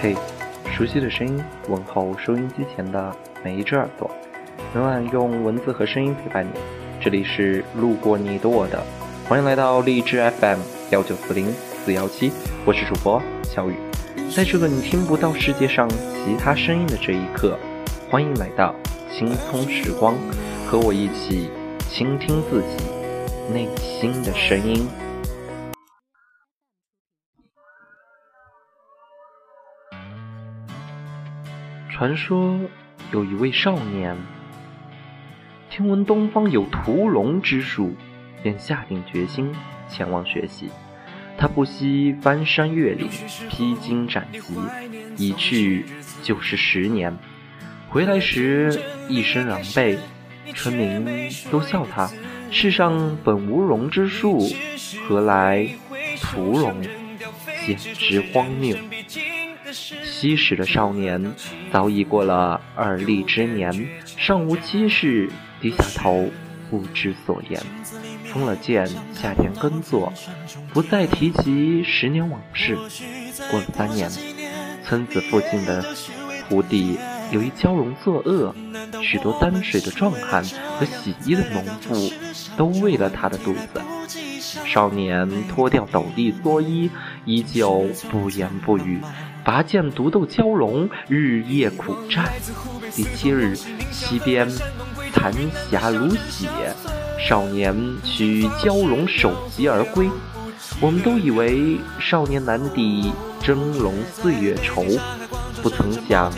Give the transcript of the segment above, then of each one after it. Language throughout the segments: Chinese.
嘿，熟悉的声音，问候收音机前的每一只耳朵，每晚用文字和声音陪伴你。这里是路过你的我的，欢迎来到荔枝 FM 幺九四零四幺七，我是主播小雨。在这个你听不到世界上其他声音的这一刻，欢迎来到轻松时光，和我一起倾听自己内心的声音。传说有一位少年，听闻东方有屠龙之术，便下定决心前往学习。他不惜翻山越岭，披荆斩棘，一去就是十年。回来时一身狼狈，村民都笑他：世上本无龙之术，何来屠龙？简直荒谬。昔时的少年早已过了而立之年，尚无妻室，低下头不知所言。封了剑，下田耕作，不再提及十年往事。过了三年，村子附近的湖底有一蛟龙作恶，许多担水的壮汉和洗衣的农妇都喂了他的肚子。少年脱掉斗笠蓑衣，依旧不言不语。拔剑独斗蛟龙，日夜苦战。第七日，西边残霞如血，少年取蛟龙首级而归。我们都以为少年难抵峥嵘岁月稠，不曾想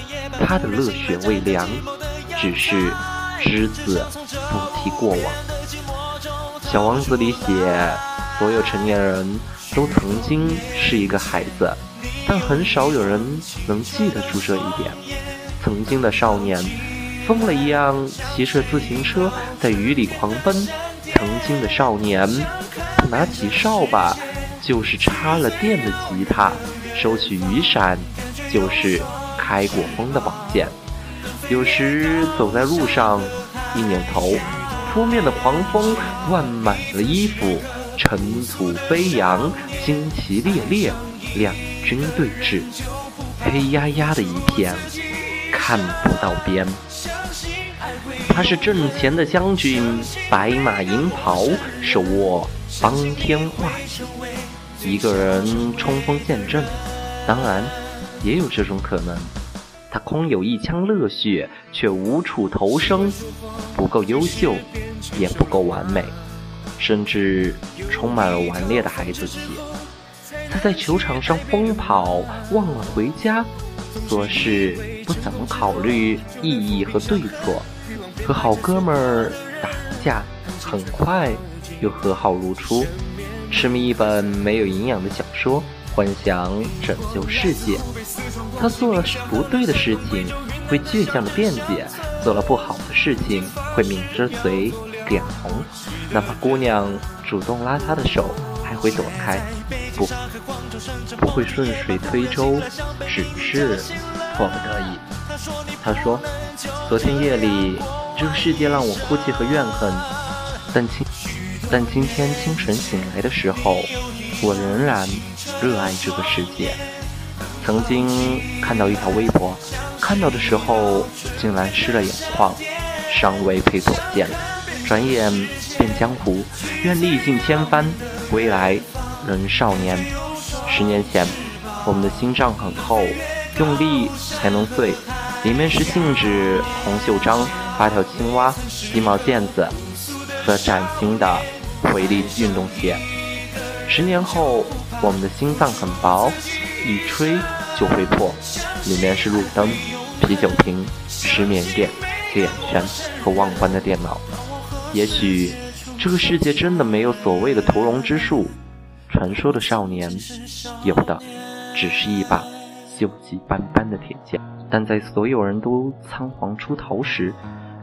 他的热血未凉，只是只字不提过往。小王子里写，所有成年人都曾经是一个孩子。但很少有人能记得住这一点。曾经的少年，疯了一样骑着自行车在雨里狂奔；曾经的少年，不拿起扫把就是插了电的吉他，收起雨伞就是开过风的宝剑。有时走在路上，一扭头，扑面的狂风灌满了衣服，尘土飞扬，旌旗猎猎，两。军对峙，黑压压的一片，看不到边。他是阵前的将军，白马银袍，手握方天画戟，一个人冲锋陷阵。当然，也有这种可能，他空有一腔热血，却无处投生，不够优秀，也不够完美，甚至充满了顽劣的孩子气。他在球场上疯跑，忘了回家，做事不怎么考虑意义和对错，和好哥们儿打架，很快又和好如初，痴迷一本没有营养的小说，幻想拯救世界。他做了不对的事情，会倔强的辩解；做了不好的事情，会抿着嘴脸红，哪怕姑娘主动拉他的手，还会躲开。不，不会顺水推舟，只是迫不得已。他说：“昨天夜里，这个世界让我哭泣和怨恨，但今但今天清晨醒来的时候，我仍然热爱这个世界。曾经看到一条微博，看到的时候竟然湿了眼眶，尚未配左肩，转眼变江湖。愿历尽千帆，归来。”仍少年，十年前，我们的心脏很厚，用力才能碎。里面是信纸、红袖章、八条青蛙、鸡毛毽子和崭新的回力运动鞋。十年后，我们的心脏很薄，一吹就会破。里面是路灯、啤酒瓶、失眠垫、黑眼圈和忘关的电脑。也许，这个世界真的没有所谓的屠龙之术。传说的少年，有的只是一把锈迹斑斑的铁剑，但在所有人都仓皇出逃时，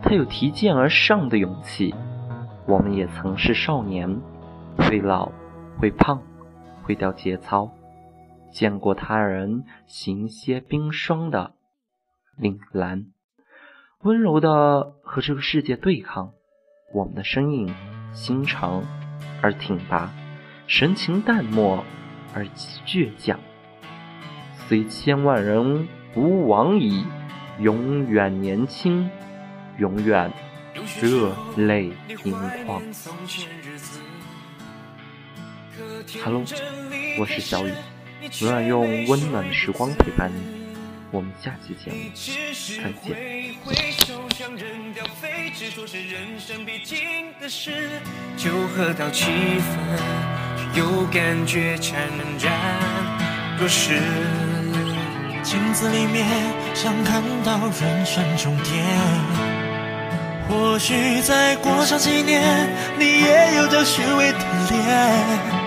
他有提剑而上的勇气。我们也曾是少年，会老，会胖，会掉节操，见过他人行些冰霜的凛然，温柔的和这个世界对抗。我们的身影心长而挺拔。神情淡漠而倔强，虽千万人吾往矣，永远年轻，永远热泪盈眶。Hello，我是小雨，永远用温暖的时光陪伴你。我们下期节目再见。镜子里面想看到人生终点，或许再过上几年，你也有张虚伪的脸。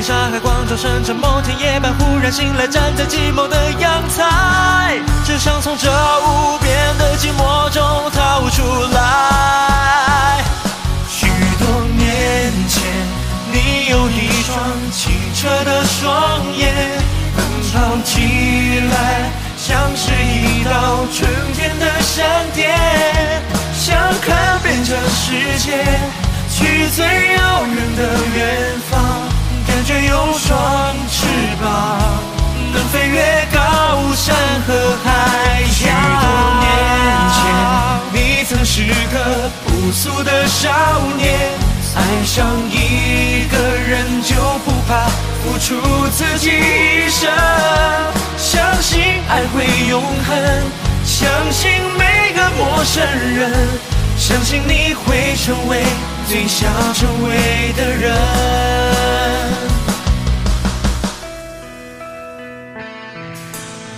在北京、上海、广州、深圳某天夜半忽然醒来，站在寂寞的阳台，只想从这无边的寂寞中逃出来。许多年前，你有一双清澈的双眼，奔跑起来像是一道春天的闪电。是个朴素的少年，爱上一个人就不怕付出自己一生，相信爱会永恒。相信每个陌生人，相信你会成为最想成为的人。